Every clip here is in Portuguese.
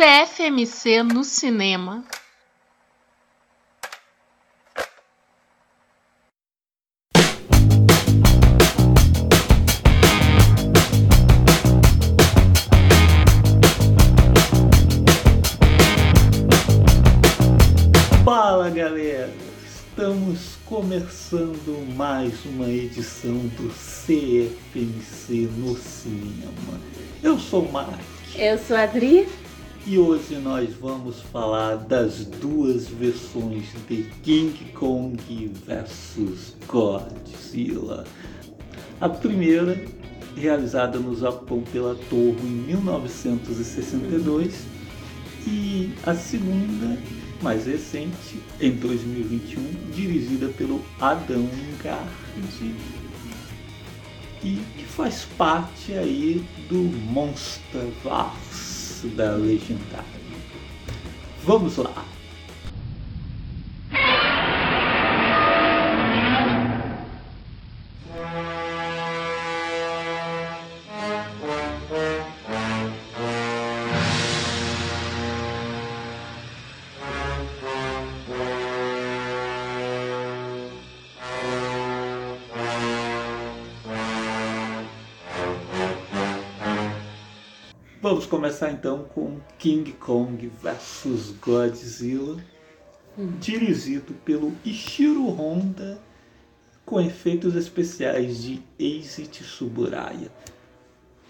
CFMC no cinema. Começando mais uma edição do CFMC no cinema. Eu sou o Mark Eu sou a Adri. e hoje nós vamos falar das duas versões de King Kong vs Godzilla. A primeira, realizada no Japão pela Toho em 1962, e a segunda, mais recente, em 2021, dirigida pelo Adão Garde e que faz parte aí do Monsterverse da Legendary. Vamos lá! Vamos começar então com King Kong vs Godzilla, dirigido pelo Ishiro Honda, com efeitos especiais de Eiji Tsuburaya.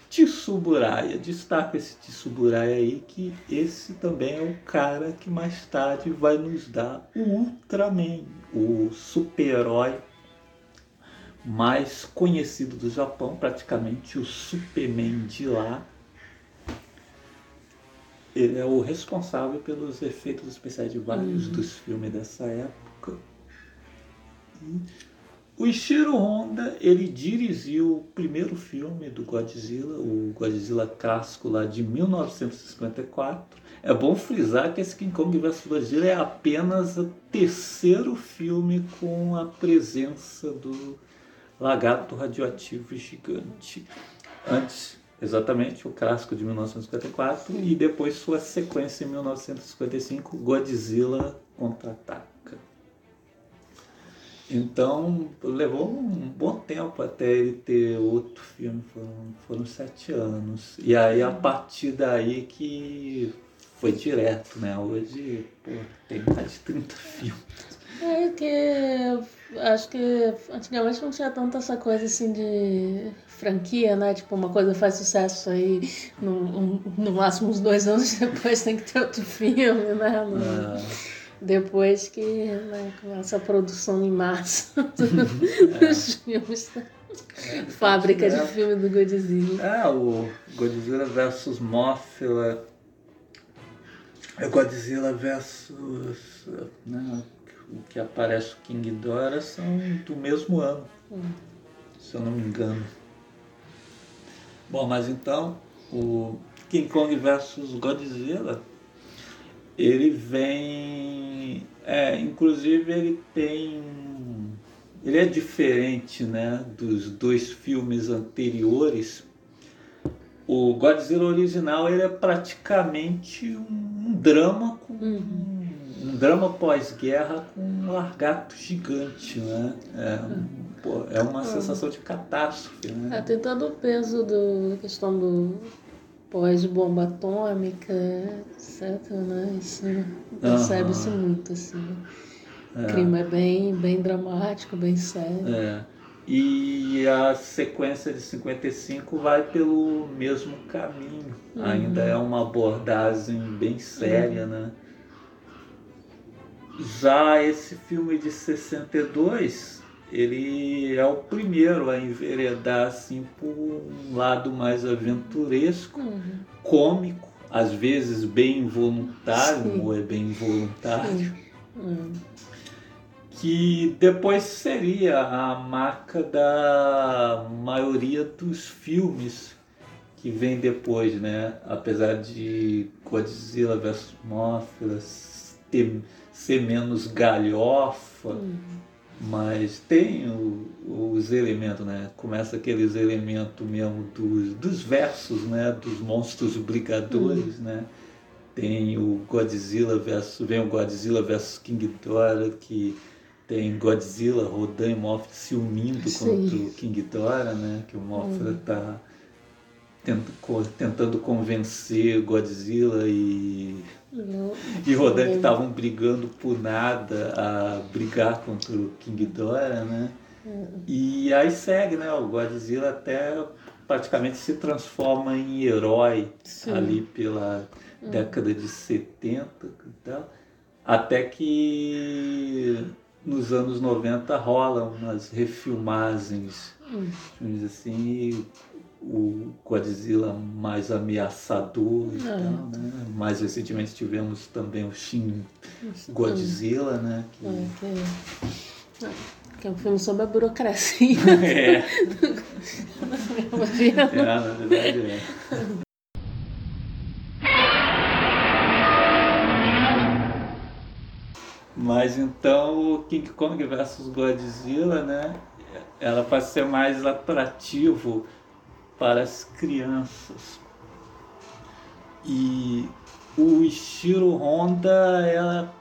Tsuburaya, destaca esse Tsuburaya aí, que esse também é o cara que mais tarde vai nos dar o Ultraman, o super-herói mais conhecido do Japão, praticamente o Superman de lá. Ele é o responsável pelos efeitos especiais de vários dos filmes dessa época. O Ishiro Honda, ele dirigiu o primeiro filme do Godzilla, o Godzilla clássico lá de 1954. É bom frisar que esse King Kong vs Godzilla é apenas o terceiro filme com a presença do lagarto radioativo gigante. Antes, exatamente, o clássico de 1954 e depois sua sequência em 1955, Godzilla Contra-Ataca. Então, levou um bom tempo até ele ter outro filme, foram, foram sete anos. E aí, a partir daí que foi direto, né? Hoje, pô, tem mais de 30 filmes. É que acho que antigamente não tinha tanta essa coisa assim de franquia, né? Tipo, uma coisa faz sucesso aí, no, um- no máximo uns dois anos depois tem que ter outro filme, né? No- Ah, Depois que né, começa a produção em massa dos filmes. Fábrica de direto. filme do Godzilla. É, o Godzilla versus Mothra. É Godzilla versus. Né, o que aparece o King Ghidorah são do mesmo ano, se eu não me engano. Bom, mas então, o King Kong versus Godzilla, ele vem. É, inclusive ele tem. Ele é diferente né, dos dois filmes anteriores. O Godzilla original ele é praticamente um drama com um drama pós-guerra com um largato gigante, né? É, pô, é uma sensação de catástrofe, É, né? tem todo o peso do, da questão do pós-bomba atômica, etc, né? Isso percebe-se muito, assim. O clima é bem, bem dramático, bem sério. É. E a sequência de 55 vai pelo mesmo caminho. Ainda é uma abordagem bem séria, né? Já esse filme de 62, ele é o primeiro a enveredar assim por um lado mais aventuresco, Uhum. cômico, às vezes bem involuntário, Sim. ou é bem involuntário. Hum. que depois seria a marca da maioria dos filmes que vem depois, né? Apesar de Godzilla vs Mothra ter, ser menos galhofa, uhum. mas tem o, os elementos, né? Começa aqueles elementos mesmo dos, dos versos, né? Dos monstros brigadores, uhum. né? Tem o Godzilla versus vem o Godzilla versus King Ghidorah que tem Godzilla, Rodan e Mothra se unindo Sim. contra o King Ghidorah, né? Que o Mothra está hum. tentando convencer Godzilla e e Rodan que estavam brigando por nada a brigar contra o King Ghidorah, né? Hum. E aí segue, né? O Godzilla até praticamente se transforma em herói Sim. ali pela hum. década de 70 e tal. Até que nos anos 90 rolam umas refilmagens, hum. dizer assim, e o Godzilla mais ameaçador e é. tal, né? Mais recentemente tivemos também o Shin Godzilla, né? Que... É, que... É, que é um filme sobre a burocracia. É. é, na verdade é. Mas então o King Kong versus Godzilla, né? Ela pode ser mais atrativo para as crianças. E o Ishiro Honda ela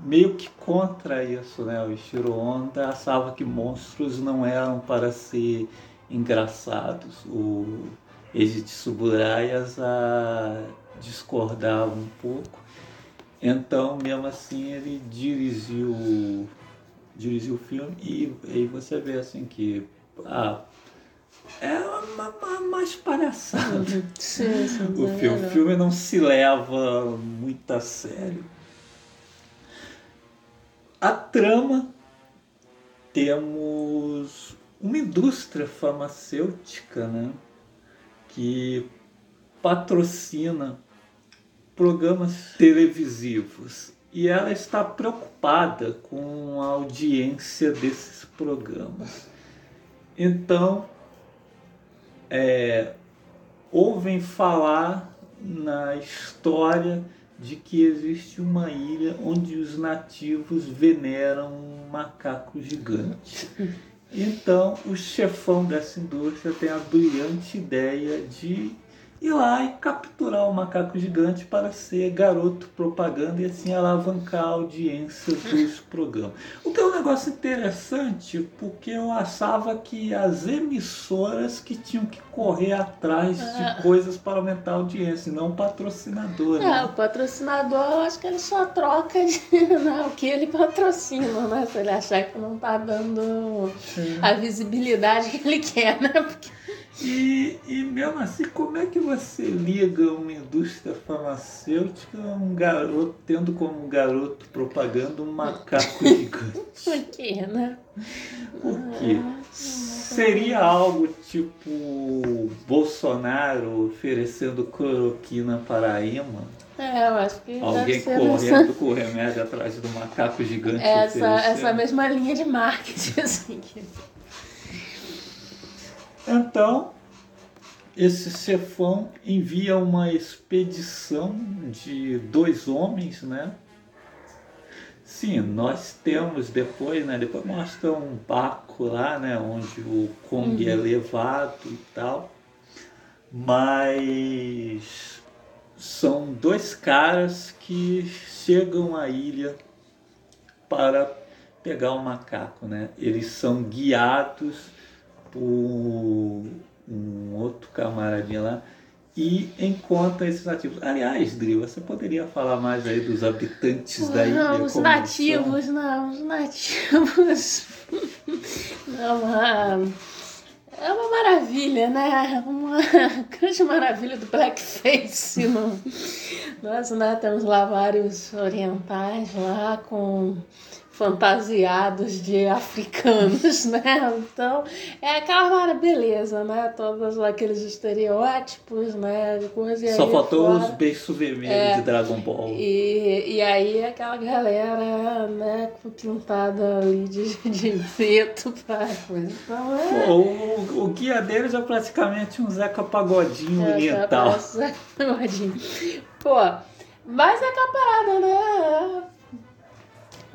meio que contra isso, né? O Ishiro Honda achava que monstros não eram para ser engraçados. O Eiji Tsuburayas a discordava um pouco então, mesmo assim, ele dirigiu, dirigiu o filme e aí você vê assim que ah, é uma, uma, mais palhaçada. Sim, sim, o, filme, o filme não se leva muito a sério. A trama temos uma indústria farmacêutica né, que patrocina programas televisivos e ela está preocupada com a audiência desses programas. Então, é, ouvem falar na história de que existe uma ilha onde os nativos veneram um macaco gigante. Então, o chefão dessa indústria tem a brilhante ideia de ir lá e capturar o macaco gigante para ser garoto propaganda e assim alavancar a audiência dos programas. O que é um negócio interessante, porque eu achava que as emissoras que tinham que correr atrás de é. coisas para aumentar a audiência, não o patrocinador. É, o patrocinador, eu acho que ele só troca de, né, o que ele patrocina, né? Se ele achar que não está dando Sim. a visibilidade que ele quer, né? Porque e, e mesmo assim, como é que você liga uma indústria farmacêutica a um garoto, tendo como garoto propaganda um macaco gigante? Por quê, né? Por quê? Ah, Seria algo tipo Bolsonaro oferecendo cloroquina para a EMA? É, eu acho que. Alguém correndo com o remédio atrás do macaco gigante. Essa, essa mesma linha de marketing, assim. Que... Então, esse chefão envia uma expedição de dois homens, né? Sim, nós temos depois, né? Depois mostra um barco lá, né? Onde o Kong é uhum. é levado e tal. Mas são dois caras que chegam à ilha para pegar o macaco, né? Eles são guiados por um outro camaradinha lá e encontra esses nativos. Aliás, Dri, você poderia falar mais aí dos habitantes da ilha? Não, os nativos, não, os nativos. Não, é uma maravilha, né? Uma grande maravilha do blackface. Nós né, temos lá vários orientais lá com fantasiados de africanos, né? Então, é aquela beleza, né? Todos aqueles estereótipos, né? Coisa, Só faltou fora, os beijos vermelhos É. de Dragon Ball. E, e aí aquela galera, né, pintada ali de, de preto pra coisa. Então é. Pô, o, o guia deles é praticamente um Zeca Pagodinho É, oriental. parece um pagodinho. Pô, mas é aquela parada, né?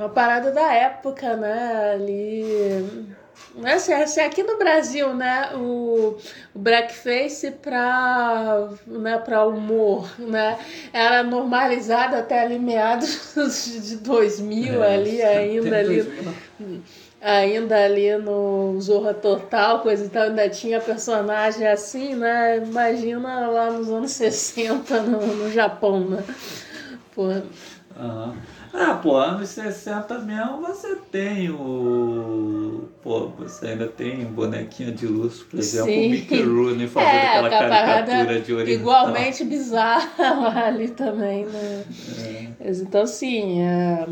Uma parada da época, né? Ali. Né? Se, se aqui no Brasil, né, o, o blackface para né, pra humor, né, era normalizado até ali meados de 2000 É, ali, ainda ali 2000. ainda ali no Zorra Total, coisa e tal, ainda tinha personagem assim, né? Imagina lá nos anos 60 no, no Japão, né? Pô, Aham. Ah, pô, anos 60 mesmo você tem o. Pô, você ainda tem um bonequinho de luz, por exemplo, Sim. o Mickey Rooney fazendo é, aquela caricatura de oriental. igualmente bizarra ali também, né? É. Então, assim, é,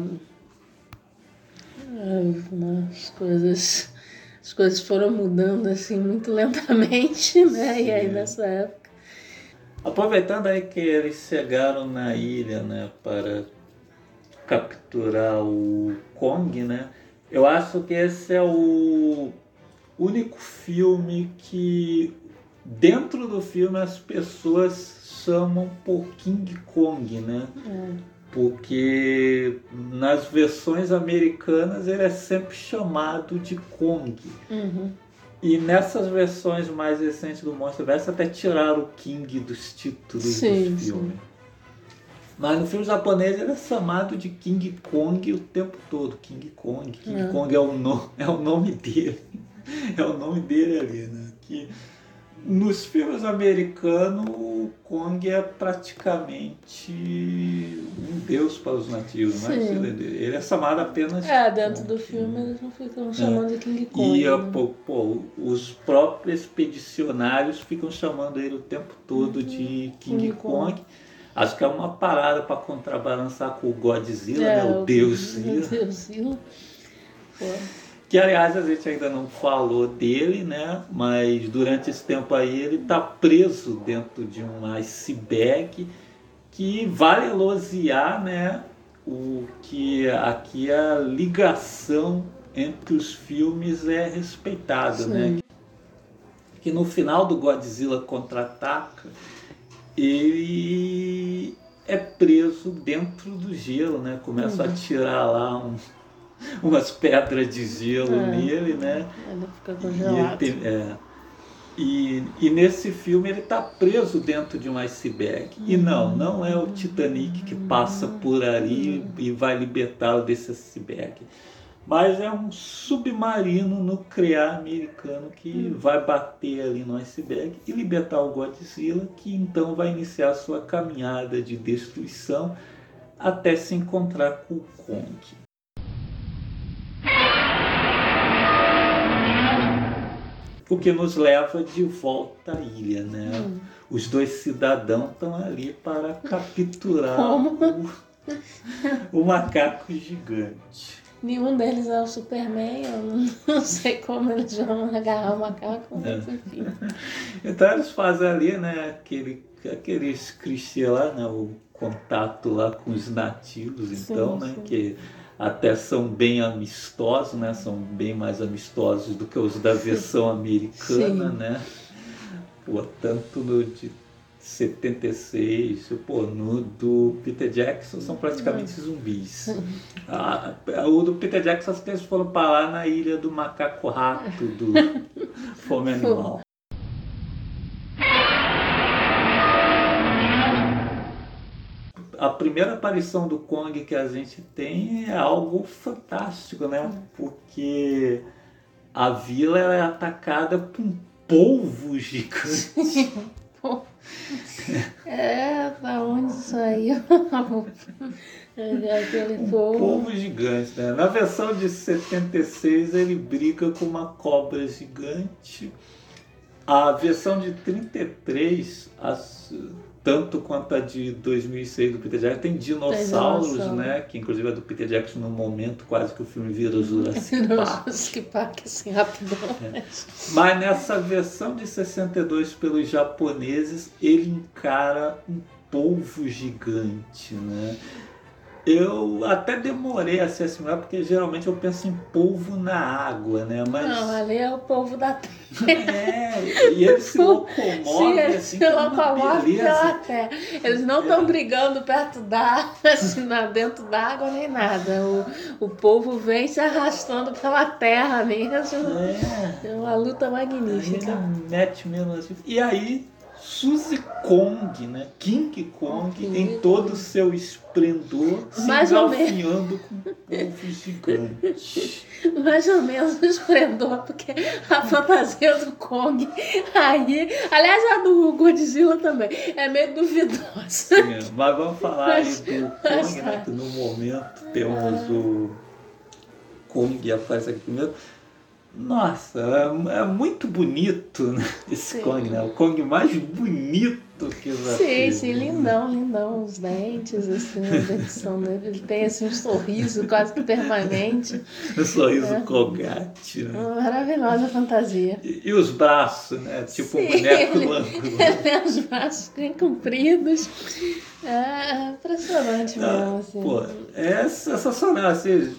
é, as coisas. As coisas foram mudando assim muito lentamente, né? E aí Sim. nessa época. Aproveitando aí que eles chegaram na ilha, né, para capturar o Kong, né? Eu acho que esse é o único filme que dentro do filme as pessoas chamam por King Kong, né? É. Porque nas versões americanas ele é sempre chamado de Kong. Uhum. E nessas versões mais recentes do Monsterverse até tiraram o King dos títulos Sim, do filme. Mas no filme japonês ele é chamado de King Kong o tempo todo. King Kong. King É. Kong é o, no, é o nome dele. É o nome dele ali, né? Que nos filmes americanos o Kong é praticamente um deus para os nativos, mas Sim. ele, ele é chamado apenas É, de dentro do Kong. filme eles não ficam chamando de King Kong. E né? pô, pô, os próprios expedicionários ficam chamando ele o tempo todo de King, Uhum. King Kong. Kong. Acho que é uma parada para contrabalançar com o Godzilla, É, né? o Deus O. Pô. Que aliás a gente ainda não falou dele, né? Mas durante esse tempo aí ele tá preso dentro de um iceberg que vale elogiar, né? O que aqui a ligação entre os filmes é respeitada, né? Que no final do Godzilla contra-ataca, ele é preso dentro do gelo, né? Começa a tirar lá um- umas pedras de gelo É. nele, né? Ele fica E, ele congelado. tem- é. E, e nesse filme ele está preso dentro de um iceberg. E não, não é o Titanic que passa por ali e vai libertá-lo desse iceberg. Mas é um submarino nuclear americano que vai bater ali no iceberg e libertar o Godzilla, que então vai iniciar sua caminhada de destruição até se encontrar com o Kong. O que nos leva de volta à ilha, né? Hum. Os dois cidadãos estão ali para capturar o, o macaco gigante. Nenhum deles é o Superman, eu não, sei como eles vão agarrar o macaco, É. mas enfim. Então eles fazem ali, né, aquele, aqueles clichê lá, né, o contato lá com os nativos, então, Sim, né, sim. que até são bem amistosos, né, são bem mais amistosos do que os da versão americana, Sim. né, pô, tanto no de 76, pô, no do Peter Jackson são praticamente zumbis. Ah, o do Peter Jackson que eles foram parar na ilha do macaco rato do Fome Animal. A primeira aparição do Kong que a gente tem é algo fantástico, né? Porque a vila é atacada por um polvo gigante. É, da onde saiu? Aquele Um povo. polvo gigante, né? Na versão de 76 ele briga com uma cobra gigante. A versão de 33, as- tanto quanto a de 2006 do Peter Jackson. Tem dinossauros, Dinossauro. né? Que inclusive é do Peter Jackson no momento quase que o filme vira Jurassic Park. Jurassic Park, assim, rapidão. Mas nessa versão de 62 pelos japoneses, ele encara um polvo gigante, né? Eu até demorei a se assimilar, porque geralmente eu penso em polvo na água, né? Mas Não, ali é o povo da terra. é, e ele se locomove Sim, eles assim, se é locomovem pela terra. Eles não estão brigando perto da assim, dentro d'água nem nada. O, o povo vem se arrastando pela terra mesmo. É. É uma luta magnífica. mete mesmo assim. E aí, Suzy Kong, né? King Kong, King em todo o seu esplendor, se Mais menos. engalfinhando com um polvo gigante. Mais ou menos esplendor, porque a fantasia do Kong aí. Aliás, a do Godzilla também é meio duvidosa. Sim, mas vamos falar aí do Mas Kong, né? Que no momento temos o Kong aparece aqui primeiro. Nossa, é, é muito bonito né? esse Sim. Kong, né? O Kong mais bonito que já Sim, teve, sim, né? lindão, lindão. Os dentes, assim, a dentição dele. Ele tem assim um sorriso quase que permanente. O sorriso É. colgate, né? Uma maravilhosa fantasia. E, e os braços, né? Tipo um Sim, boneco ele-. Ele os braços bem compridos. É impressionante mesmo, Ah, assim. Pô, é sensacional. Assim,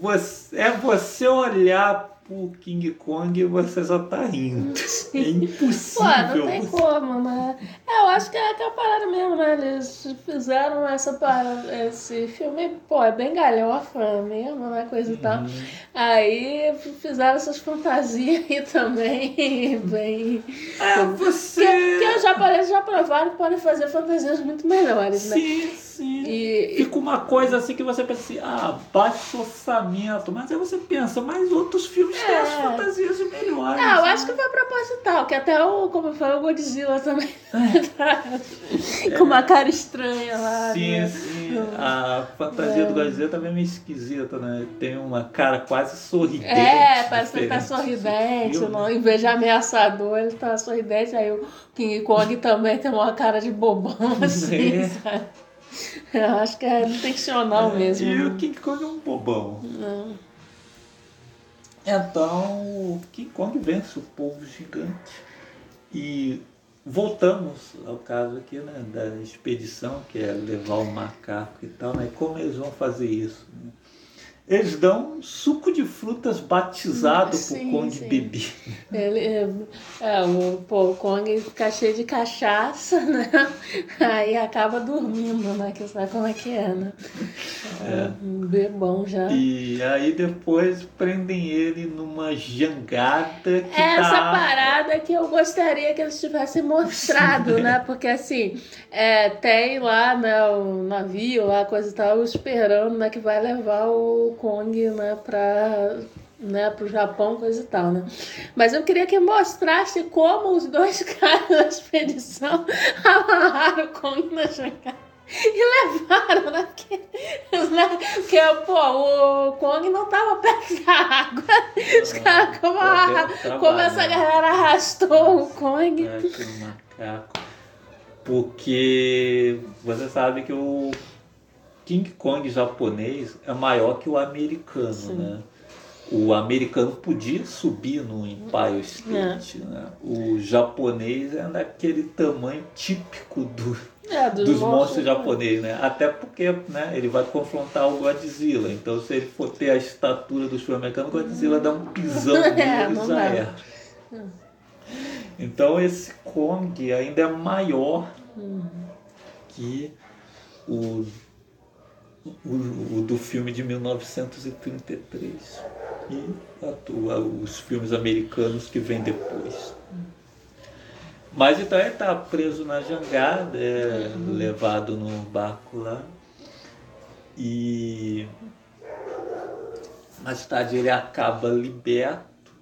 você, é você olhar pro King Kong você só tá rindo. É Pô, impossível. não tem como, né? É, eu acho que é aquela parada mesmo, né? Eles fizeram essa parada, esse filme, pô, é bem galhofa mesmo, né? Coisa e tal. Uhum. Aí fizeram essas fantasias aí também, bem. É, Porque, você. porque os japoneses já provaram que podem fazer fantasias muito melhores, né? Sim, sim. E, Fica uma coisa assim que você pensa assim, ah, baixo orçamento. Mas aí você pensa, mas outros filmes têm as É. fantasias melhores. Não, eu né? acho que foi proposital, que até o, como eu falei, o Godzilla também É. com uma cara estranha lá. Sim, né? sim. A fantasia É. do Godzilla também é meio esquisita, né? Tem uma cara quase sorridente. É, parece que ele tá sorridente, filme. não, em vez de ameaçador, ele tá sorridente, aí o King Kong também tem uma cara de bobão, assim, É. sabe? Eu acho que é intencional mesmo. E o King Kong é um bobão. Não. Então, o King Kong vence o povo gigante. E voltamos ao caso aqui, né, da expedição, que é levar o macaco e tal, né? Como eles vão fazer isso? né? Eles dão um suco de frutas batizado Sim, pro Kong sim. beber. Ele, é, é, o, pô, o Kong fica cheio de cachaça, né? Aí acaba dormindo, né? Que sabe como é que é, né? É. Um bebão já. E aí depois prendem ele numa jangada que Essa tá... parada que eu gostaria que eles tivessem mostrado, né? Porque assim, é, tem lá, né, o navio, lá, coisa e tal, esperando, né, que vai levar o Kong, né, pra. Né, pro Japão, coisa e tal, né? Mas eu queria que mostrasse como os dois caras da expedição amarraram o Kong na jangada. E levaram, né? Porque, né? Porque, pô, o Kong não tava perto da água. Os caras, como, a- como essa trabalhar. galera arrastou o Kong. Que macaco. Porque você sabe que o King Kong japonês é maior que o americano, Sim. né? O americano podia subir no Empire State, né? O japonês é daquele tamanho típico do, É, dos monstros japoneses, né? Até porque né, ele vai confrontar o Godzilla. Então, se ele for ter a estatura dos filmes americanos, o Godzilla dá um pisão nele É, e já era. Então, esse Kong ainda é maior que o, o, o do filme de 1933 e atua os filmes americanos que vêm depois. Mas então ele está preso na jangada, é levado no barco lá. E mais tarde ele acaba liberto.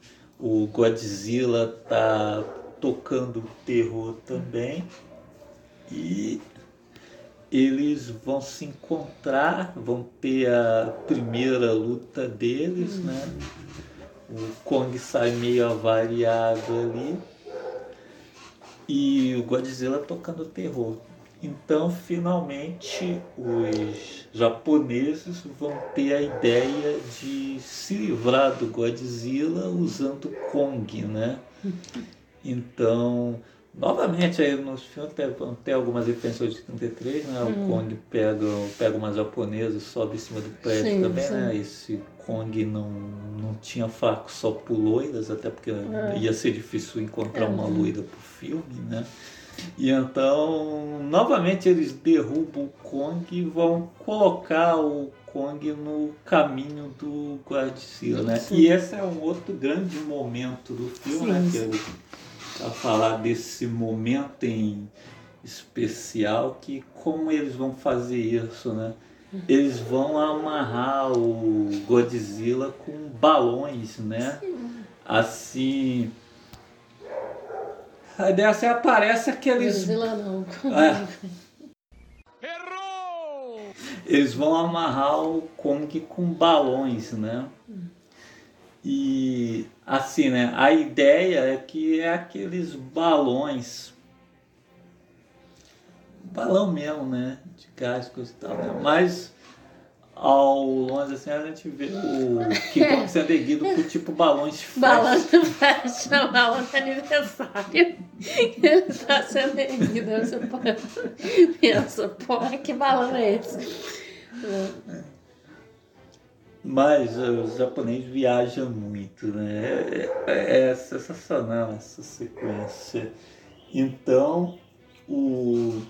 O Godzilla tá tocando terror também. E eles vão se encontrar, vão ter a primeira luta deles, né? O Kong sai meio avariado ali. E o Godzilla tocando terror. Então, finalmente, os japoneses vão ter a ideia de se livrar do Godzilla usando Kong, né? Então, novamente, aí nos filmes tem, tem algumas referências de 33, né? O Hum. Kong pega, pega uma japonesa e sobe em cima do prédio Sim, também, sim. né? Esse Kong não, não tinha faco só por loiras, até porque É. ia ser difícil encontrar É. uma loira pro filme, né? E então, novamente eles derrubam o Kong e vão colocar o Kong no caminho do Godzilla, né? Sim. E esse é um outro grande momento do filme, né? Que eu, a falar desse momento em especial, que como eles vão fazer isso, né? Eles vão amarrar o Godzilla com balões, né? Assim. Aí dessa aparece aqueles. Godzilla não. É. Eles vão amarrar o Kong com balões, né? E assim, né? A ideia é que é aqueles balões. Balão mesmo, né? De gás, coisa e tal, né? Mas ao longe assim a gente vê o King Kong sendo erguido por tipo balões de Balão festa. do vai chamar outro aniversário. Ele tá sendo erguido. Você pensa, pô, que balão é esse? Mas os japoneses viajam muito, né? É, é sensacional essa sequência. Então, o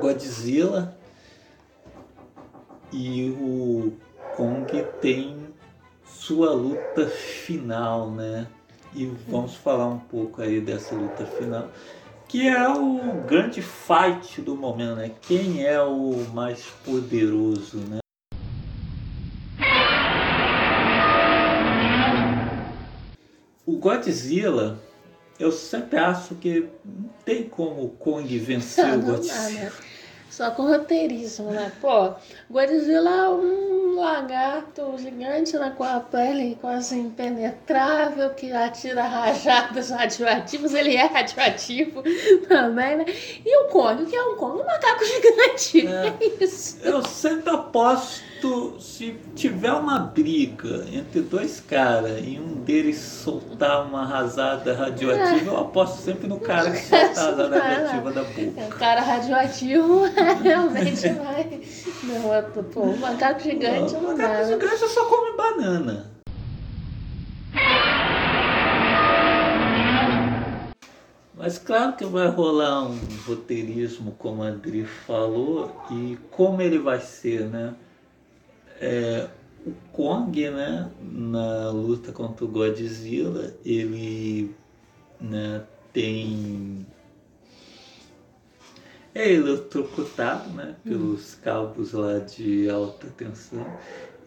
Godzilla e o Kong têm sua luta final, né? E vamos falar um pouco aí dessa luta final, que é o grande fight do momento, né? Quem é o mais poderoso, né? O Godzilla, eu sempre acho que não tem como o Kong vencer o Não dá, Godzilla. né? Só com roteirismo, né? Pô, Godzilla é um lagarto gigante né, com a pele quase impenetrável, que atira rajadas radioativas. Ele é radioativo também, né? E o Kong, o que é um Kong? Um macaco gigante. É. É isso. Eu sempre aposto, se tiver uma briga entre dois caras e um deles soltar uma rasada radioativa, eu aposto sempre no cara que solta a rasada radioativa da É, boca. O cara radioativo realmente vai. Não, é, pô, um macaco gigante O não macaco dá. gigante só come banana. Mas claro que vai rolar um roteirismo, como a Adri falou, e como ele vai ser, né? É, o Kong, né, na luta contra o Godzilla, ele né, tem. É eletrocutado né, pelos cabos lá de alta tensão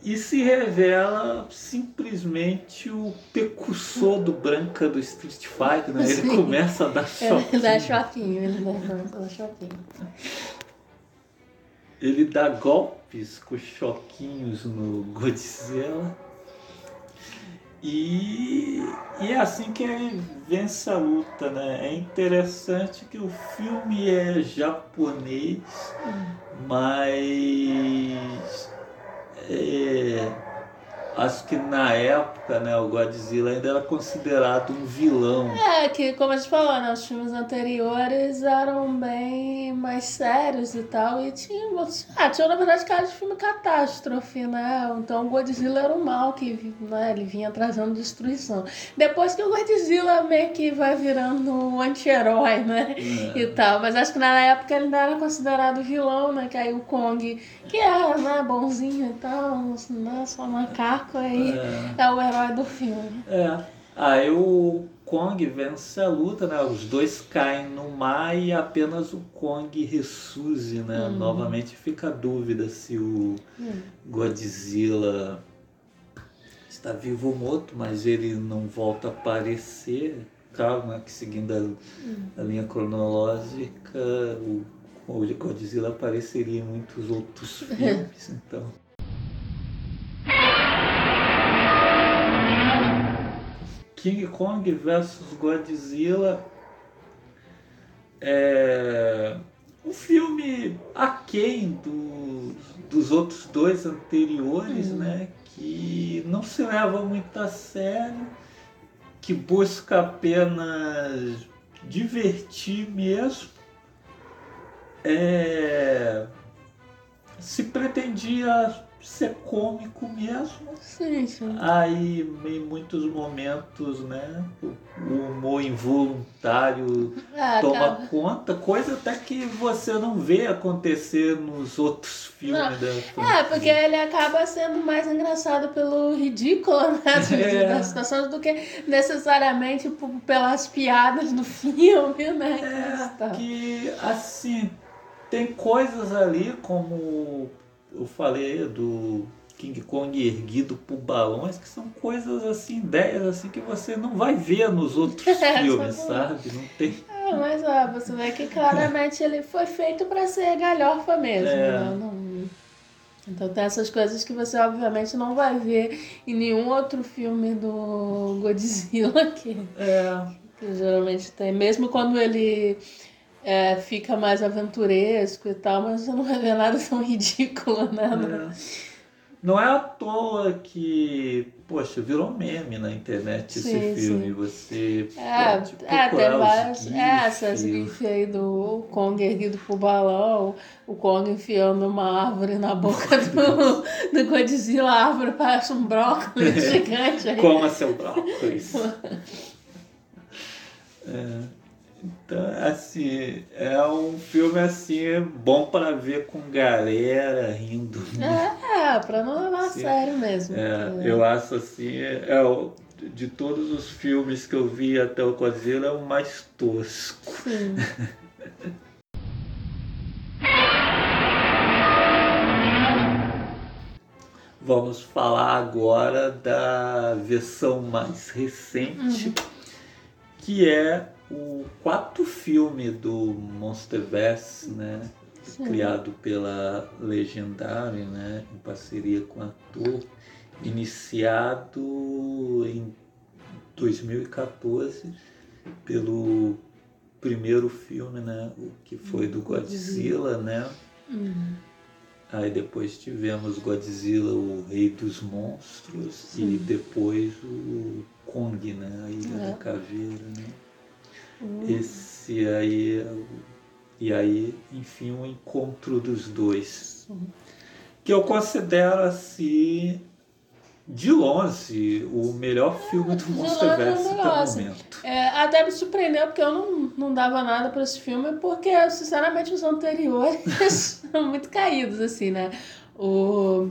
e se revela simplesmente o precursor do Branca do Street Fighter, né? Ele começa a dar choque. Ele dá choquinho, ele dá, dá choquinho. Ele dá com choquinhos no Godzilla. E, e é assim que ele vence a luta, né? É interessante que o filme é japonês, mas é, acho que na época, né, o Godzilla ainda era considerado um vilão. É, que como a gente falou, né, os filmes anteriores eram bem mais sérios e tal, e tinha, ah, tinha na verdade cara de filme catástrofe, né? Então o Godzilla era o mal que né, ele vinha trazendo destruição. Depois que o Godzilla meio que vai virando um anti-herói, né? É. E tal, mas acho que na época ele ainda era considerado vilão, né? Que aí o Kong, que era né, bonzinho e tal, né, só macaco, aí É. é o herói do filme. É. Aí o Kong vence a luta, né? Os dois caem no mar e apenas o Kong ressurge, né? Hum. Novamente fica a dúvida se o Hum. Godzilla está vivo ou morto, mas ele não volta a aparecer. Claro, né? Que seguindo a, a linha cronológica, o, o Godzilla apareceria em muitos outros filmes, então. King Kong versus Godzilla é um filme aquém do, dos outros dois anteriores, Hum. né? Que não se leva muito a sério, que busca apenas divertir mesmo. É, se pretendia ser cômico mesmo. Sim, sim. Aí, em muitos momentos, né, o humor involuntário Ah, toma acaba- conta, coisa até que você não vê acontecer nos outros filmes Não. É, porque ele acaba sendo mais engraçado pelo ridículo né, É. das situações do que necessariamente pelas piadas do filme, né? É, Tá. que, assim, tem coisas ali, como eu falei do King Kong erguido por balões, que são coisas assim, ideias assim que você não vai ver nos outros filmes, sabe? Não tem. É, mas ó, você vê que claramente ele foi feito pra ser galhofa mesmo. É. né? Não- Então tem essas coisas que você obviamente não vai ver em nenhum outro filme do Godzilla que, É, que geralmente tem. Mesmo quando ele é, fica mais aventuresco e tal, mas não vai ver nada tão ridículo, né? É. Não é à toa que, poxa, virou meme na internet esse Sim, filme. sim. Você É, pode é tem procurar os várias. GIFs. É, essas gifs aí do Kong erguido pro balão, o Kong enfiando uma árvore na boca do, do Godzilla, a árvore parece um brócolis gigante aí. Coma seu brócolis. É, então, assim, é um filme assim bom para ver com galera rindo. É, pra não levar a Sim. sério mesmo. É, porque- eu acho assim, é o, de todos os filmes que eu vi até o Godzilla, é o mais tosco. Sim. Vamos falar agora da versão mais recente, que é o quarto filme do Monsterverse, né? Sim. Criado pela Legendary, né? Em parceria com o ator, iniciado em 2014 pelo primeiro filme, né? O que foi do Godzilla, né? Hum. Aí depois tivemos Godzilla, o Rei dos Monstros, Sim. e depois o Kong, né? A Ilha É. da Caveira, né? Hum. Esse aí, é o- e aí, enfim, o encontro dos dois. Sim. Que eu considero, assim, de longe, o melhor filme do é o Monsterverse melhor, até o assim. momento. É, até me surpreendeu porque eu não, não dava nada pra esse filme, porque, sinceramente, os anteriores são muito caídos, assim, né? O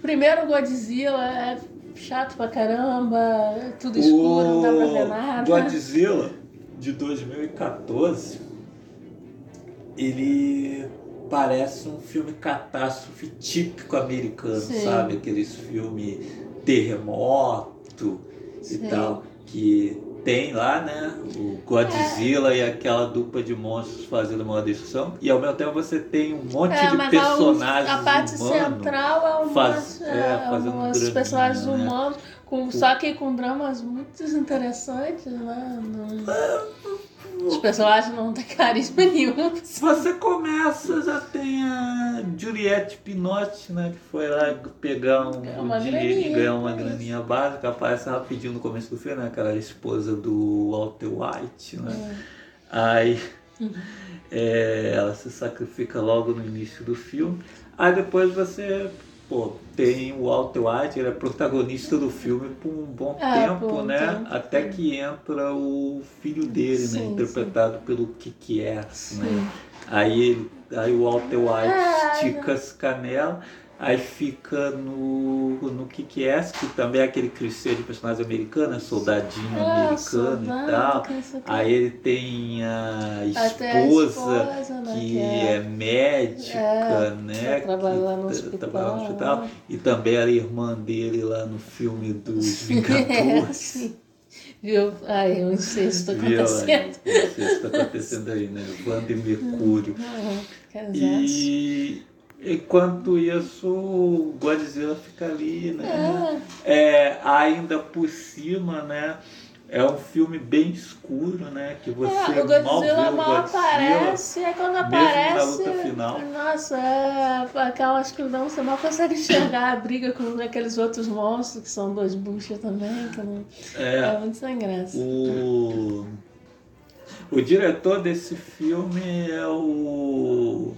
primeiro Godzilla é chato pra caramba, é tudo escuro, não dá pra ver nada. Godzilla de 2014, ele parece um filme catástrofe típico americano, Sim. sabe? Aqueles filmes terremoto Sim. e tal, que tem lá, né? O Godzilla e aquela dupla de monstros fazendo uma destruição, e ao mesmo tempo você tem um monte É, de a, personagens a parte central é um faz- é, é, um draminha, personagens né? humanos, com, só que com dramas muito interessantes, né? Não- Os personagens não têm carisma nenhum. Você começa, já tem a Juliette Pinotti, né? Que foi lá pegar um, Ganhar uma dinheiro e graninha, ganhar uma isso. graninha básica, aparece rapidinho no começo do filme, né? Aquela esposa do Walter White, né? Aí é, ela se sacrifica logo no início do filme. Aí depois você, pô, tem o Walter White, ele é protagonista do filme por um bom É, tempo, né? Até que entra o filho dele, né? Sim, Interpretado pelo Kiki-Ass, né? Sim. Aí, ele, aí o Walter White Ah, estica as canelas, aí fica no, no Kick-Ass, que também é aquele clichê de personagem americano, né? soldadinho Ah, americano soldado, e tal. Aí ele tem a Até a esposa, esposa, né, que que é, é- médica, é, né? que trabalha lá no que hospital. trabalha no hospital. E também era irmã dele lá no filme dos É, Vingadores. Viu? Ai, o incesto acontecendo. É, Não sei se está acontecendo aí, né? Wanda e Mercúrio. Uhum, E enquanto isso, o Godzilla fica ali, né? é, É, ainda por cima, né? É um filme bem escuro, né? Que você É, o mal vê Godzilla o mal Godzilla. aparece, é quando na aparece. luta final. Nossa, é aquela escuridão, você mal consegue enxergar a briga com aqueles outros monstros que são dois buchas também. Que não... é. É, muito sem graça. o, o diretor desse filme é o.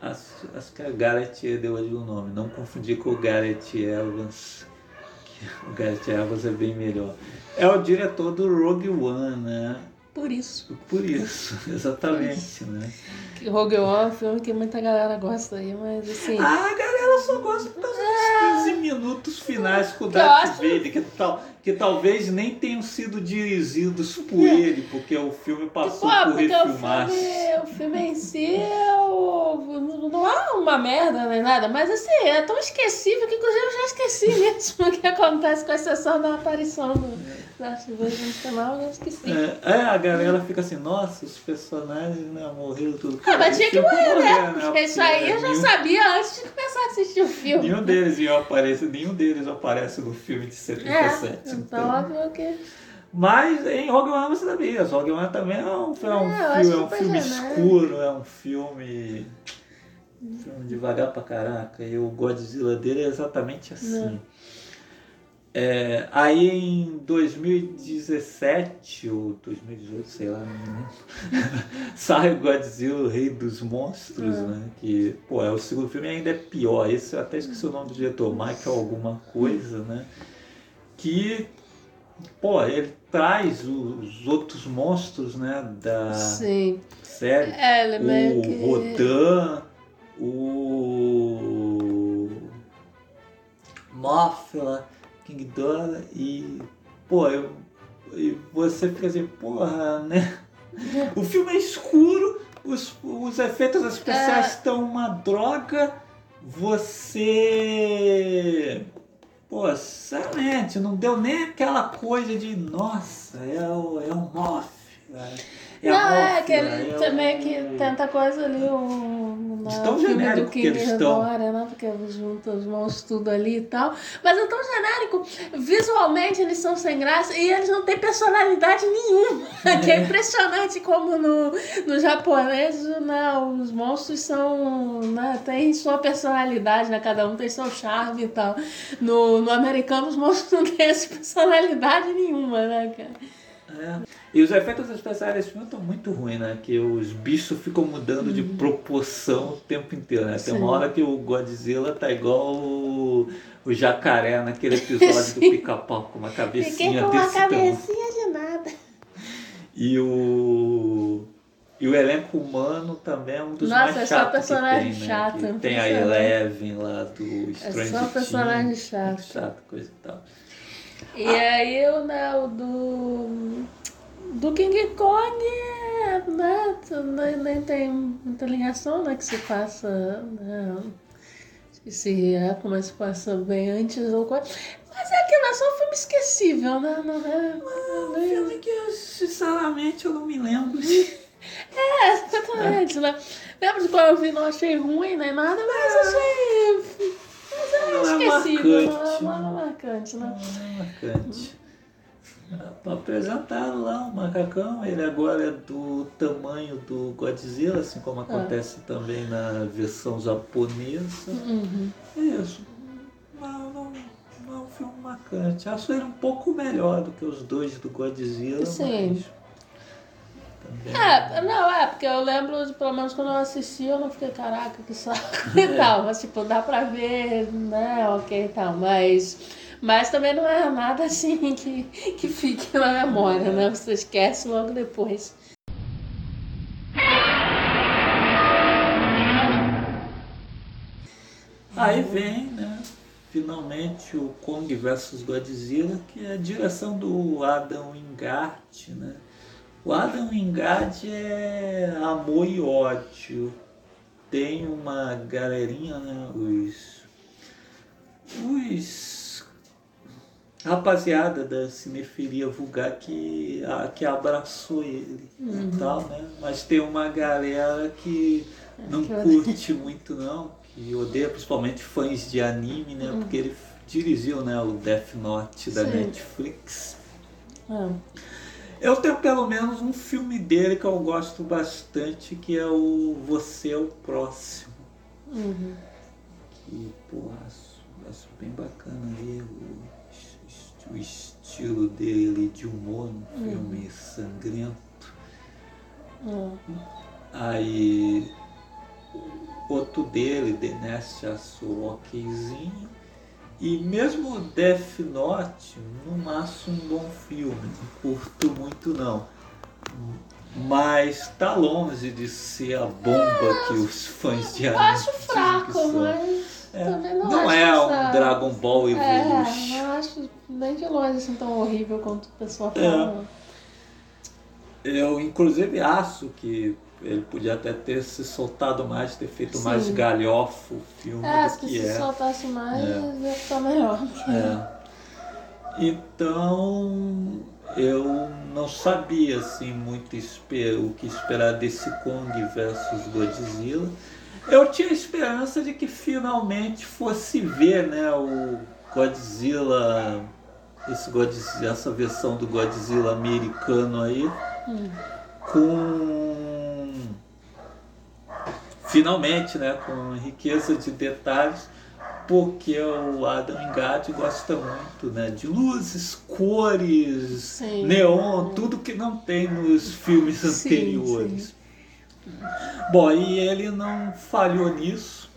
Acho, acho que é Gareth Edwards o nome, não confundir com o Gareth Evans. O Gareth Evans é bem melhor. É o diretor do Rogue One, né? Por isso. Por isso, exatamente, né? Que Rogue One é um filme que muita galera gosta aí, mas assim. Ah, a galera só gosta dos 15 minutos finais com o Darth Vader, que, tal, que talvez nem tenham sido dirigidos por ele, porque o filme que, passou pô, por porque o refilmagens. filme, o filme em si é o- não é uma merda nem nada, mas assim, é tão esquecível que inclusive eu já esqueci mesmo o que acontece com exceção da aparição do Darth Vader no final, eu já esqueci. É, é, a galera fica assim, nossa, os personagens né, morreram tudo. Ah, mas tinha que morrer, né? Porque Porque isso aí eu já nenhum- sabia antes de começar a assistir o filme. Nenhum deles ia aparecer, nenhum deles aparece no filme de É, 77. então óbvio que. Mas em Rogue One você sabia, Rogue One também é um, é um É, filme, é um filme genérico. escuro, é um filme, um filme devagar pra caraca. E o Godzilla dele é exatamente assim. É, aí em 2017 ou 2018, sei lá, sai o Godzilla, o Rei dos Monstros, É. né? Que, pô, é o segundo filme e ainda é pior. Esse eu até esqueci o nome do diretor, Michael alguma coisa, né? Que, pô, ele traz os outros monstros, né? Da Sim. série. É, meio O que. Rodan, o Mothra, King Ghidorah e, pô, eu, e você fica assim, porra, né? O filme é escuro, os, os efeitos especiais É. estão uma droga, você. Pô, sinceramente, não deu nem aquela coisa de, nossa, é o, é o Mothra. É não, é Mothra, que ele é também que tenta coisa ali, o, Eles na tão filme do genérico que King eles tão. Ghidorah, né? Porque junta os monstros tudo ali e tal. Mas é tão genérico. Visualmente eles são sem graça e eles não têm personalidade nenhuma. Que é impressionante como no, no japonês né, os monstros são. Né, tem sua personalidade, né? Cada um tem seu charme e tal. No, no americano os monstros não têm essa personalidade nenhuma, né, cara? É. E os efeitos especiais desse filme estão muito ruins, né? Que os bichos ficam mudando de proporção o tempo inteiro, né? Tem Uhum. Sim. uma hora que o Godzilla tá igual o, o jacaré naquele episódio do pica-pau com uma Fiquei cabecinha com uma desse tamanho. cabecinha de nada. E o. E o elenco humano também é um dos Nossa, mais é só chatos personagem tem, né? chato, tem a. Eleven lá do Stranger só personagem Things, chato. chato, coisa e tal. E aí o, né, do. Do King Kong, é, né? Nem, tem muita ligação, né? Que se passa. Né, esqueci é, como é que se passa bem antes ou coisa. Mas é aquilo, é só um filme esquecível, né? Não é. Um nem- filme que, eu, sinceramente, eu não me lembro. É, exatamente, né? Lembro de quando eu vi, não achei ruim nem nada, mas achei. Mas é Não é esquecível, não é, marcante, não é não. marcante, né? É marcante. Apresentaram lá o macacão, ele agora é do tamanho do Godzilla, assim como acontece também na versão japonesa. Uhum. Isso. Não, não, não é um filme marcante. Acho ele um pouco melhor do que os dois do Godzilla, Sim. mas. É, não, é, porque eu lembro, pelo menos quando eu assisti, eu não fiquei, caraca, que saco e tal. Mas, tipo, dá pra ver, né, ok e tal. Mas, mas também não é nada assim que, que fique na memória, né? Você esquece logo depois. Aí vem, né? Finalmente o Kong vs Godzilla, que é a direção do Adam Wingard, né? O Adam Wingard é amor e ódio. Tem uma galerinha, né? Os. Os. Rapaziada da cinefilia vulgar que, a, que abraçou ele e tal, né? Mas tem uma galera que não que odeia. curte muito não, que odeia principalmente fãs de anime, né? Porque ele dirigiu né, o Death Note da Sim. Netflix. É. Eu tenho pelo menos um filme dele que eu gosto bastante, que é o Você é o Próximo. Uhum. Que, pô, acho, acho bem bacana ali o, o estilo dele de humor no filme sangrento. É. Aí outro dele, The Nest, achou okzinho. E mesmo Death Note, não acho um bom filme, não curto muito não. Mas tá longe de ser a bomba que os fãs de Eu anime acho fraco, mas É, também não, não acho é um essa- Dragon Ball É, Evolution. não acho nem de longe assim tão horrível quanto o pessoal É. fala. Eu inclusive acho que ele podia até ter se soltado mais, ter feito Sim. mais galhofo o filme É, do se que se é. soltasse mais, É. ia ficar melhor. É. Então eu não sabia assim muito o que esperar desse Kong versus Godzilla. Eu tinha esperança de que finalmente fosse ver né, o Godzilla, esse Godzilla, essa versão do Godzilla americano aí, Hum. com finalmente, né, com riqueza de detalhes, porque o Adam Engard gosta muito, né, de luzes, cores, Sim. neon, tudo que não tem nos filmes Sim, anteriores. Bom, e ele não falhou nisso.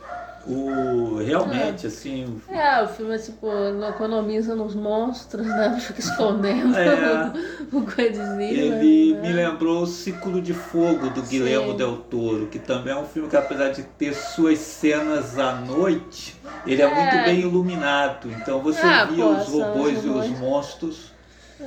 O realmente assim, É, o filme, tipo, não economiza nos monstros, né? Fica escondendo É. o Godzilla. Ele né? me lembrou o Ciclo de Fogo do Guillermo Sim. Del Toro, que também é um filme que apesar de ter suas cenas à noite, ele é, É. muito bem iluminado. Então você Ah, via os robôs e os monstros. É,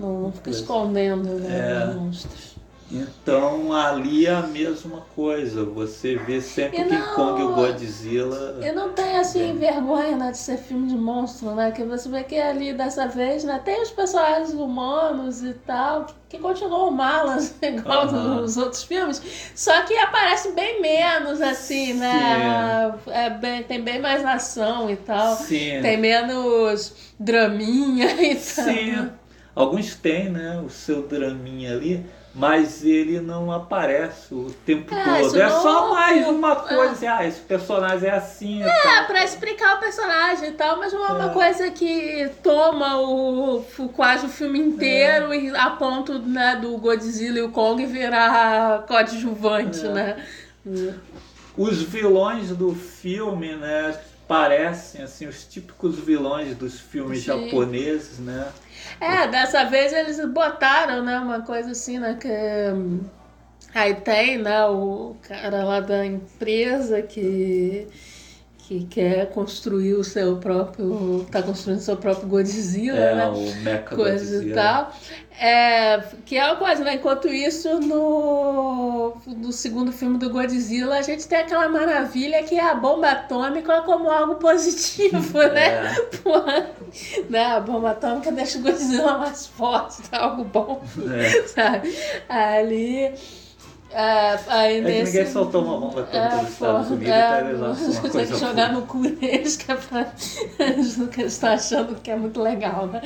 não, não fica escondendo né, É. os monstros. Então ali é a mesma coisa. Você vê sempre o King Kong e o Godzilla. E não tem, assim, vergonha, né, de ser filme de monstro, né? Que você vê que ali, dessa vez, né, tem os personagens humanos e tal, que continuam malas, igual Aham. nos outros filmes, só que aparece bem menos, assim, né? É bem, tem bem mais ação e tal. Sim, Tem menos draminha e tal. sim. Alguns têm, né, o seu draminha ali. Mas ele não aparece o tempo É, todo. É não- só mais uma coisa assim, ah, esse personagem é assim. É, tal. pra explicar o personagem e tal, mas não é uma É. coisa que toma o, quase o filme inteiro e a ponto né, do Godzilla e o Kong virar coadjuvante, É. né? Os vilões do filme, né, parecem assim os típicos vilões dos filmes Sim. japoneses, né? É, dessa vez eles botaram, né, uma coisa assim, né, que hum, aí tem, né, o cara lá da empresa que que quer construir o seu próprio, tá construindo o seu próprio Godzilla, É, né? o Mecha coisa e Godzilla. tal. É, que é uma coisa, né? Enquanto isso, no, no segundo filme do Godzilla, a gente tem aquela maravilha que é a bomba atômica como algo positivo, né? É. Porra, né? A bomba atômica deixa o Godzilla mais forte, tá algo bom, É. sabe? Ali. É, aí É nesse, ninguém soltou uma bomba atômica nos Estados Unidos, eles acham uma tem coisa que jogar no cu deles, que é pra... eles estão achando que é muito legal, né?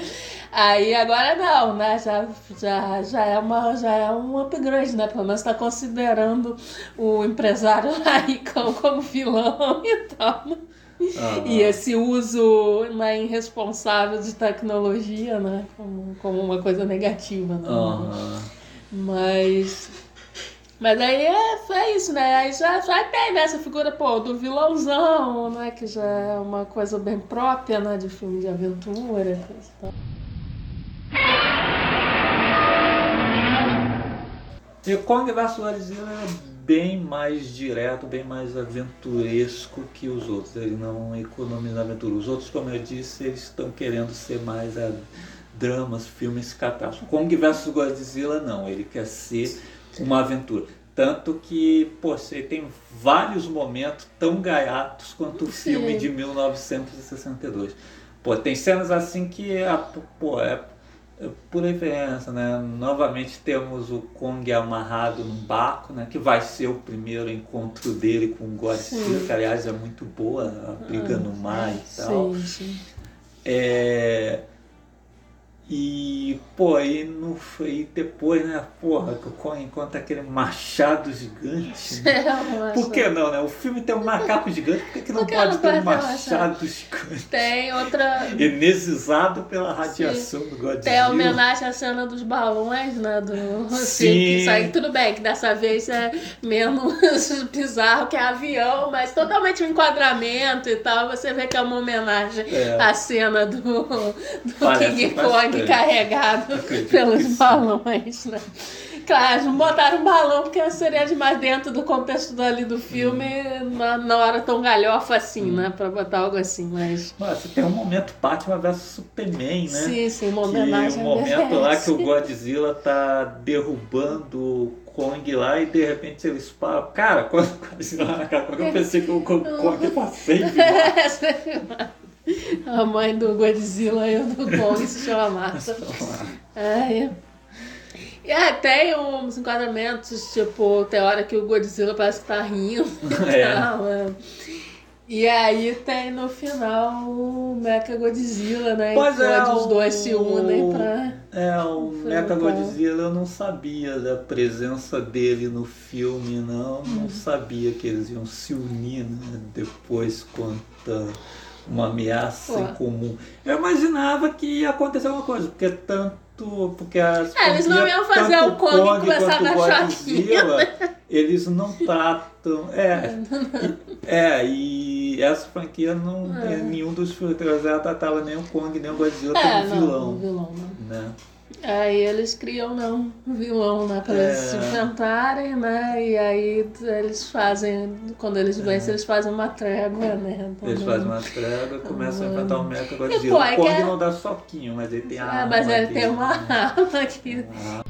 Aí agora não, né? Já, já, já, é, uma, já é um upgrade, né? Pelo menos tá considerando o empresário lá ricão como vilão e tal. né? Aham. E esse uso né, irresponsável de tecnologia, né? Como, como uma coisa negativa, né? Aham. Mas. Mas aí é, é isso, né? Aí já, já tem né, essa figura, pô, do vilãozão, né? Que já é uma coisa bem própria, né? De filme de aventura, coisa e Kong vs Godzilla é bem mais direto, bem mais aventuresco que os outros. Ele não economiza aventura. Os outros, como eu disse, eles estão querendo ser mais a, dramas, filmes catástrofes. Kong vs Godzilla não, ele quer ser uma aventura. Tanto que, pô, você tem vários momentos tão gaiatos quanto o filme de 1962. Pô, tem cenas assim que é, pô, é é por referência, né? Novamente temos o Kong amarrado num barco, né? Que vai ser o primeiro encontro dele com o Godzilla, que aliás é muito boa, a briga no mar e tal. Sim, sim. É, E, pô, aí no, e depois, né, porra, que o Kong encontra aquele machado gigante. Né? É, Por que não, né? O filme tem um macaco gigante, por que, que não Por que pode não ter um um machado gigante? Tem outra. Inexizado pela radiação do Godzilla. Tem a homenagem à cena dos balões, né? Do Sim. que Isso aí tudo bem, que dessa vez é menos bizarro que avião, mas totalmente um enquadramento e tal. Você vê que é uma homenagem É. à cena do, do Parece King bastante. Carregado pelos balões, né? Claro, não botaram um balão porque seria demais dentro do contexto ali do filme, na, na hora tão galhofa assim, né? Pra botar algo assim, mas. Nossa, tem um momento Batman vs Superman, né? Sim, sim, uma homenagem. o momento lá que o. Godzilla tá derrubando o Kong lá e de repente eles param. Cara, quando o Godzilla na cara, eu pensei que o Kong tá feio. A mãe do Godzilla e o do Kong se chama Marta. Ai. E é, tem uns enquadramentos, tipo, tem hora que o Godzilla parece que tá rindo e É. tal. é. E aí tem no final o Mecha Godzilla, né? Pois e é, os dois o- se unem pra. É, o Mecha. Godzilla eu não sabia da presença dele no filme, não. Não Hum. sabia que eles iam se unir né, depois contra uma ameaça Pô. comum. Eu imaginava que ia acontecer alguma coisa, porque tanto. Porque as É, eles não iam fazer o Kong começar quanto a Godzilla, eles não tratam. É, e- é, e essa franquia não. É. Nenhum dos filmes ela tratava nem o Kong nem o Godzilla É, como não, vilão. vilão não. Né? Aí eles criam não um vilão, né? Pra eles É. se enfrentarem, né? E aí eles fazem, quando eles vencem, eles fazem uma trégua, né? É. Eles Também. fazem uma trégua e começam a enfrentar o Mecha E, Godzilla. pô, O é Kong que é- não dá soquinho, mas ele tem a É, arma mas ele dele, tem uma né? arma que. Ah,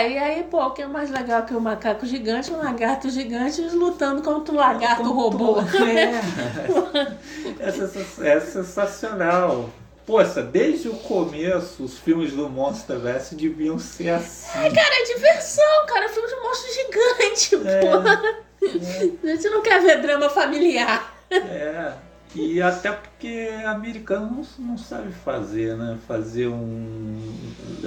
É, e aí, pô, o que é mais legal que o macaco gigante, um lagarto gigante lutando contra um lagarto como robô. to- É. É, sensa- é sensacional. Poxa, desde o começo, os filmes do Monsterverse deviam ser assim. Cara, é diversão, cara. Filme de monstro gigante, É. pô. A gente não quer ver drama familiar. É. E até porque americano não, não sabe fazer, né? Fazer um.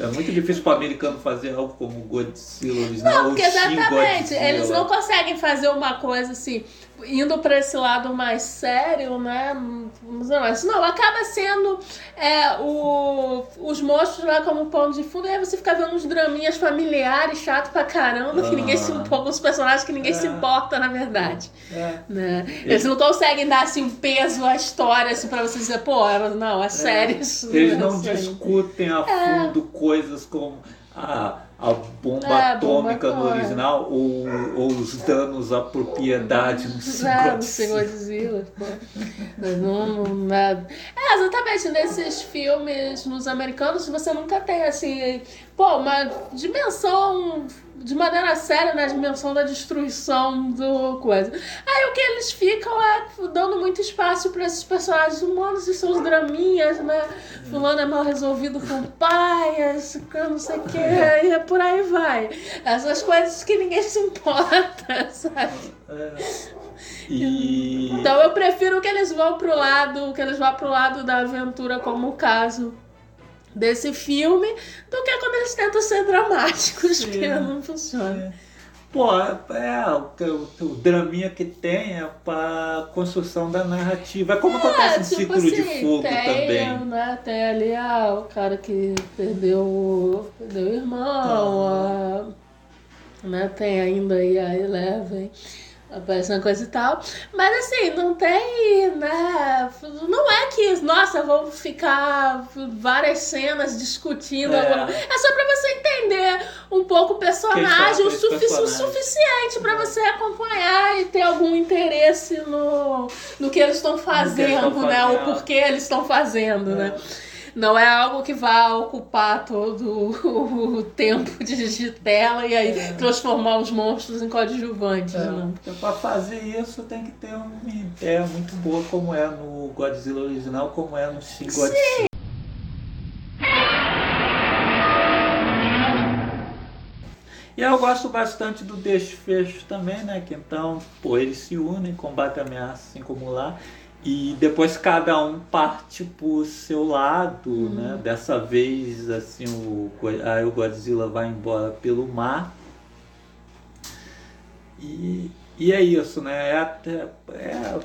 É muito difícil para americano fazer algo como Godzilla original. Não, porque exatamente, eles não conseguem fazer uma coisa assim, indo pra esse lado mais sério, né? Não, não acaba sendo é, o, os monstros lá como pano de fundo, e aí você fica vendo uns draminhas familiares chato pra caramba, que ninguém se Ah. importa, os personagens que ninguém se É. importa, na verdade. É. Né? Eles não conseguem dar assim um peso à história assim, pra você dizer, pô, não, é sério isso. Eles é não sério. discutem a fundo coisas como a, a bomba É, a bomba atômica no atômica. original ou, ou os danos à propriedade no. Senhor Godzilla. Mas não, não nada. É, exatamente, nesses filmes, nos americanos, você nunca tem, assim, pô, uma dimensão, de maneira séria, na dimensão da destruição do coisa. Aí o que eles ficam é dando muito espaço pra esses personagens humanos e seus draminhas, né? Fulano é mal resolvido com o pai, esse cara não sei o que, e por aí vai. Essas coisas que ninguém se importa, sabe? É. E Então eu prefiro que eles vão pro lado, que eles vão pro lado da aventura como o caso desse filme, do que quando eles tentam ser dramáticos, que É. não funciona. Pô, é, o, que- o, o draminha que tem é pra construção da narrativa. É como acontece em Círculo de Fogo tem, também. Né, tem ali ah, o cara que perdeu, o- perdeu o irmão, a- né, tem ainda aí a Eleven aparecendo coisa e tal. Mas assim, não tem, né? Não é que, nossa, vamos ficar várias cenas discutindo. É. alguma- É só pra você entender um pouco o personagem, o, personagens? suficiente pra você acompanhar e ter algum interesse no, no que eles estão fazendo, né? O fazendo. porquê eles estão fazendo, né? Não é algo que vá ocupar todo o tempo de, de tela e aí transformar os monstros em coadjuvantes, É, não. porque pra fazer isso tem que ter uma ideia muito boa, como é no Godzilla original, como é no Shin Godzilla. E eu gosto bastante do desfecho também, né? Que então, pô, eles se unem, combatem a ameaça assim como lá. E depois cada um parte pro seu lado, né? Dessa vez, assim, o, aí o Godzilla vai embora pelo mar. E, e é isso, né? É, até, é,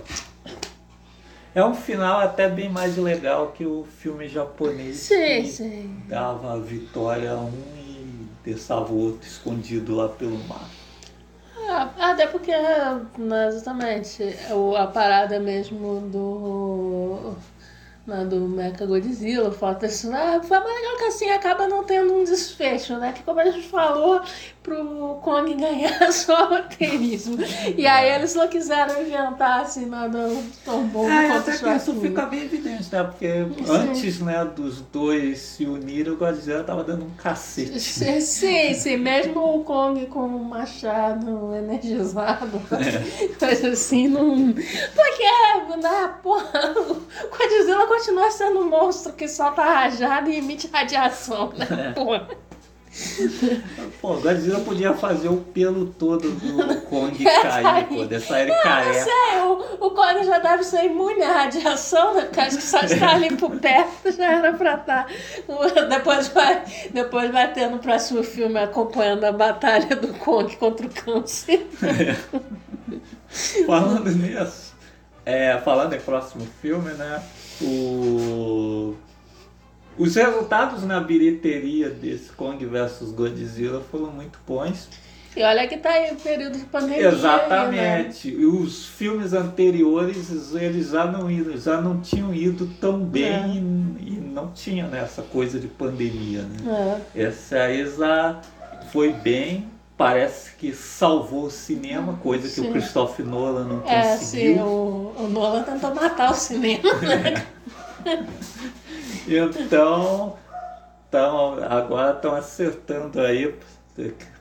é um final até bem mais legal que o filme japonês Sim, que sim. dava a vitória a um e deixava o outro escondido lá pelo mar. Ah, até porque, exatamente, a parada mesmo do. né, do Mecha Godzilla, falta isso, ah, foi mais legal que assim acaba não tendo um desfecho, né? Que como a gente falou, pro Kong ganhar só roteirismo. E aí eles não quiseram inventar assim nada tão bom É, quanto isso Schwarzenegger. fica bem evidente, né? Porque antes né, dos dois se unirem, o Godzilla tava dando um cacete. Sim, sim, sim, mesmo o Kong com o machado energizado, É. coisa assim, não. Porque, né, porra, o Godzilla continua sendo um monstro que solta rajada e emite radiação, É. né, porra. Pô, o Godzilla podia fazer o pelo todo do Kong cair, pô, deixar ele Não careca. sei, o, o Kong já deve ser imune à radiação, né? Porque acho que só estar ali por perto já era pra estar. Depois vai, depois vai ter no próximo filme acompanhando a batalha do Kong contra o câncer. Falando nisso, é, falando em próximo filme, né? O... Os resultados na bilheteria desse Kong vs Godzilla foram muito bons. E olha que tá aí o período de pandemia. Aí, né? Exatamente. E os filmes anteriores eles já não, iam- já não tinham ido tão bem É. e, e não tinha né, essa coisa de pandemia. Né? É. Esse aí já foi bem, parece que salvou o cinema, coisa que Sim. o Christopher Nolan não É, conseguiu. sim, o, o Nolan tentou matar o cinema. né? Então, então agora estão acertando aí.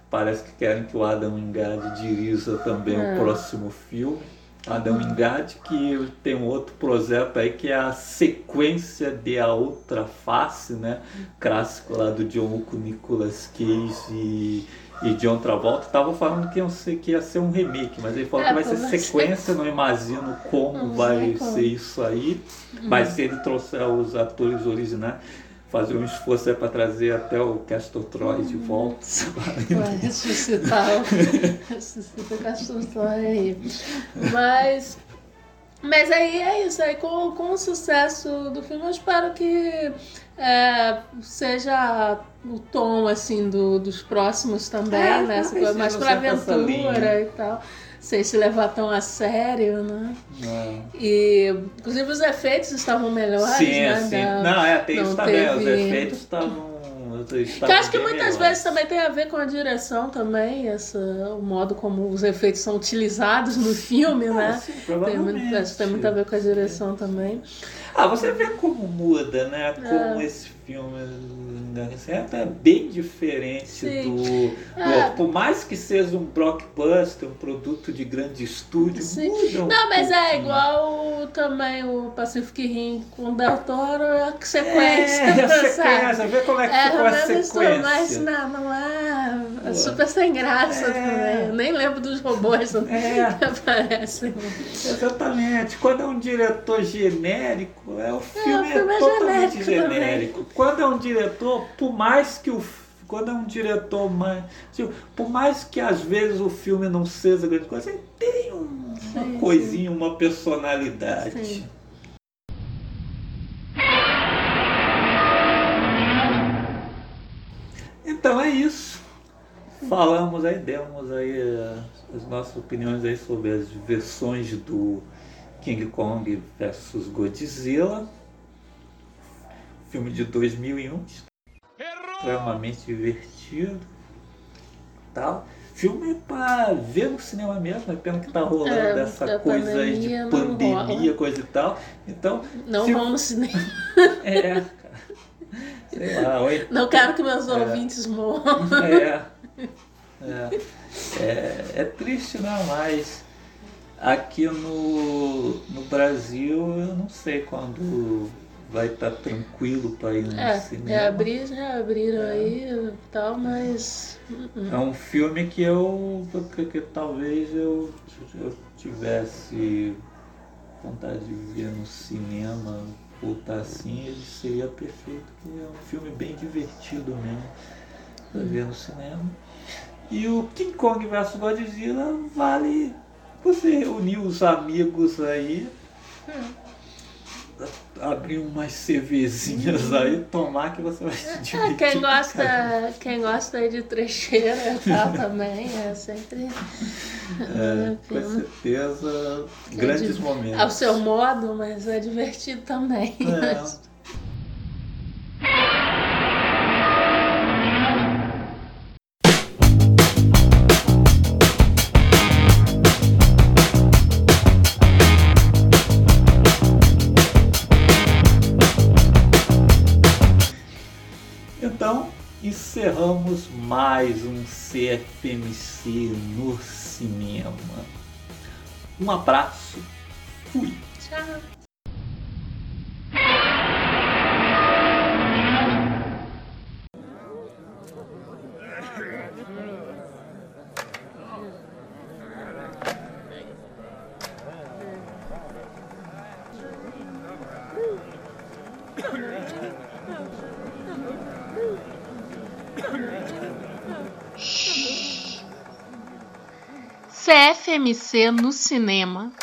Parece que querem que o Adam Wingard dirija também É. o próximo filme. Adam Wingard, que tem um outro projeto aí que é a sequência de A Outra Face, né? Clássico lá do John Nicolas Cage e, e John Travolta. Tava falando que ia, ser, que ia ser um remake, mas ele falou É, que vai ser sequência, não imagino como Não vai como. ser isso aí. Mas se ele trouxer os atores originais, fazer um esforço para trazer até o Castor Troy de volta. Vai ressuscitar o, ressuscita o Castor aí. Mas, mas aí é isso, aí com, com o sucesso do filme, eu espero que é, seja o tom assim do, dos próximos também, É, né? Essa coisa mais pra essa aventura e tal. Sem se levar tão a sério, né? Não. E inclusive os efeitos estavam melhores, Sim, né? sim. Da- Não, é, tem isso não também. Os teve- efeitos estavam. Eu acho que muitas melhores. vezes também tem a ver com a direção também, essa, o modo como os efeitos são utilizados no filme, Ah, né? sim, Tem, muito- acho que tem muito a ver com a direção também. Ah, você vê como muda, né? Como esse filme né? Assim, é bem diferente Sim. do, É. outro. Por mais que seja um blockbuster, um produto de grande estúdio, Sim. muda um Não, mas é igual também o Pacific Rim com o Del Toro, a sequência, É, a sabe? sequência, vê como é que É, ficou a sequência. mas não, não é, é super sem graça É. também. Eu nem lembro dos robôs É. que aparecem. Exatamente. Quando é um diretor genérico, é, o filme, filme é é totalmente genérico genérico. Quando é um diretor, por mais que o quando é um diretor mais. tipo, por mais que às vezes o filme não seja grande coisa, ele tem um- uma Sim, coisinha, uma personalidade. Sim. Então é isso. Falamos aí, demos aí eh, as nossas opiniões aí sobre as versões do King Kong versus Godzilla. Filme de 2001, extremamente divertido. Tal. Filme para ver no cinema mesmo, é pena que tá rolando É, essa coisa aí de pandemia pandemia, coisa e tal. Então, Não se- vão no cinema. é. Sei lá, ou Não quero que meus É. ouvintes morram. É, é, é, é triste, né? Mas aqui no, no Brasil eu não sei quando vai estar tranquilo para ir no É, cinema. reabrir, já abriram É. aí e tal, mas. uh-uh. É um filme que eu que, que talvez eu, eu tivesse vontade de ver no cinema, voltar assim, ele seria perfeito, porque é um filme bem divertido mesmo para ver no cinema. E o King Kong vs Godzilla vale você unir os amigos aí. Hum abrir umas cervezinhas aí, tomar que você vai se é, divertir. quem gosta, quem gosta de trecheira tal também, é sempre. É, com certeza, grandes é momentos. Ao seu modo, mas é divertido também. É. Mais um CFMC no cinema. Um abraço. Fui. Tchau. CFMC no cinema.